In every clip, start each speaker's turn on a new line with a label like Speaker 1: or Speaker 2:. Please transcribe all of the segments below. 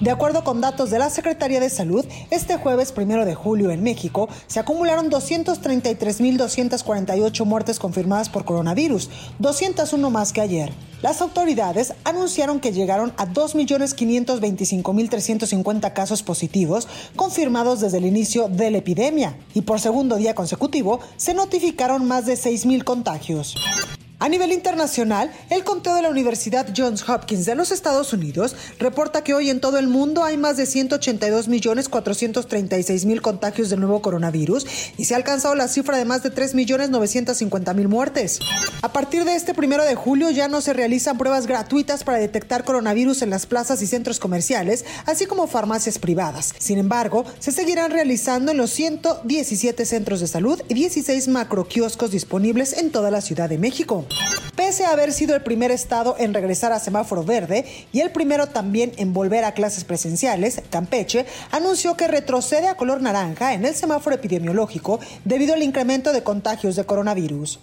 Speaker 1: De acuerdo con datos de la Secretaría de Salud, este jueves primero de julio en México se acumularon 233.248 muertes confirmadas por coronavirus, 201 más que ayer. Las autoridades anunciaron que llegaron a 2.525.350 casos positivos confirmados desde el inicio de la epidemia y por segundo día consecutivo se notificaron más de 6.000 contagios. A nivel internacional, el conteo de la Universidad Johns Hopkins de los Estados Unidos reporta que hoy en todo el mundo hay más de 182.436.000 contagios del nuevo coronavirus y se ha alcanzado la cifra de más de 3.950.000 muertes. A partir de este primero de julio ya no se realizan pruebas gratuitas para detectar coronavirus en las plazas y centros comerciales, así como farmacias privadas. Sin embargo, se seguirán realizando en los 117 centros de salud y 16 macroquioscos disponibles en toda la Ciudad de México. Pese a haber sido el primer estado en regresar a semáforo verde y el primero también en volver a clases presenciales, Campeche anunció que retrocede a color naranja en el semáforo epidemiológico debido al incremento de contagios de coronavirus.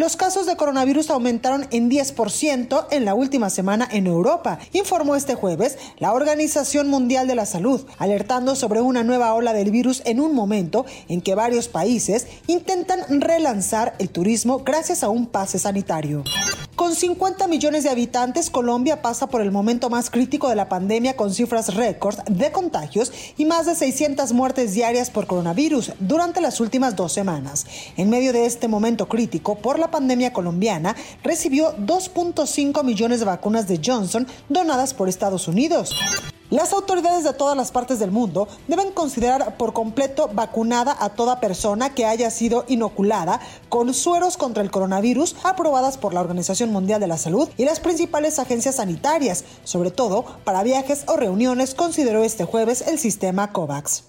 Speaker 1: Los casos de coronavirus aumentaron en 10% en la última semana en Europa, informó este jueves la Organización Mundial de la Salud, alertando sobre una nueva ola del virus en un momento en que varios países intentan relanzar el turismo gracias a un pase sanitario. Con 50 millones de habitantes, Colombia pasa por el momento más crítico de la pandemia con cifras récord de contagios y más de 600 muertes diarias por coronavirus durante las últimas dos semanas. En medio de este momento crítico por la pandemia colombiana, recibió 2.5 millones de vacunas de Johnson donadas por Estados Unidos. Las autoridades de todas las partes del mundo deben considerar por completo vacunada a toda persona que haya sido inoculada con sueros contra el coronavirus aprobadas por la Organización Mundial de la Salud y las principales agencias sanitarias, sobre todo para viajes o reuniones, consideró este jueves el sistema COVAX.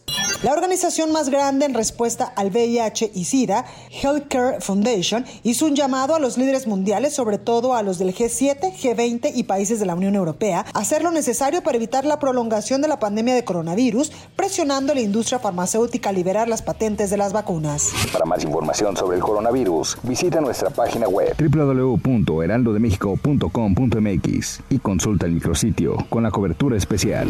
Speaker 1: La organización más grande en respuesta al VIH y SIDA, Healthcare Foundation, hizo un llamado a los líderes mundiales, sobre todo a los del G7, G20 y países de la Unión Europea, a hacer lo necesario para evitar la prolongación de la pandemia de coronavirus, presionando a la industria farmacéutica a liberar las patentes de las vacunas.
Speaker 2: Para más información sobre el coronavirus, visita nuestra página web www.heraldodemexico.com.mx y consulta el micrositio con la cobertura especial.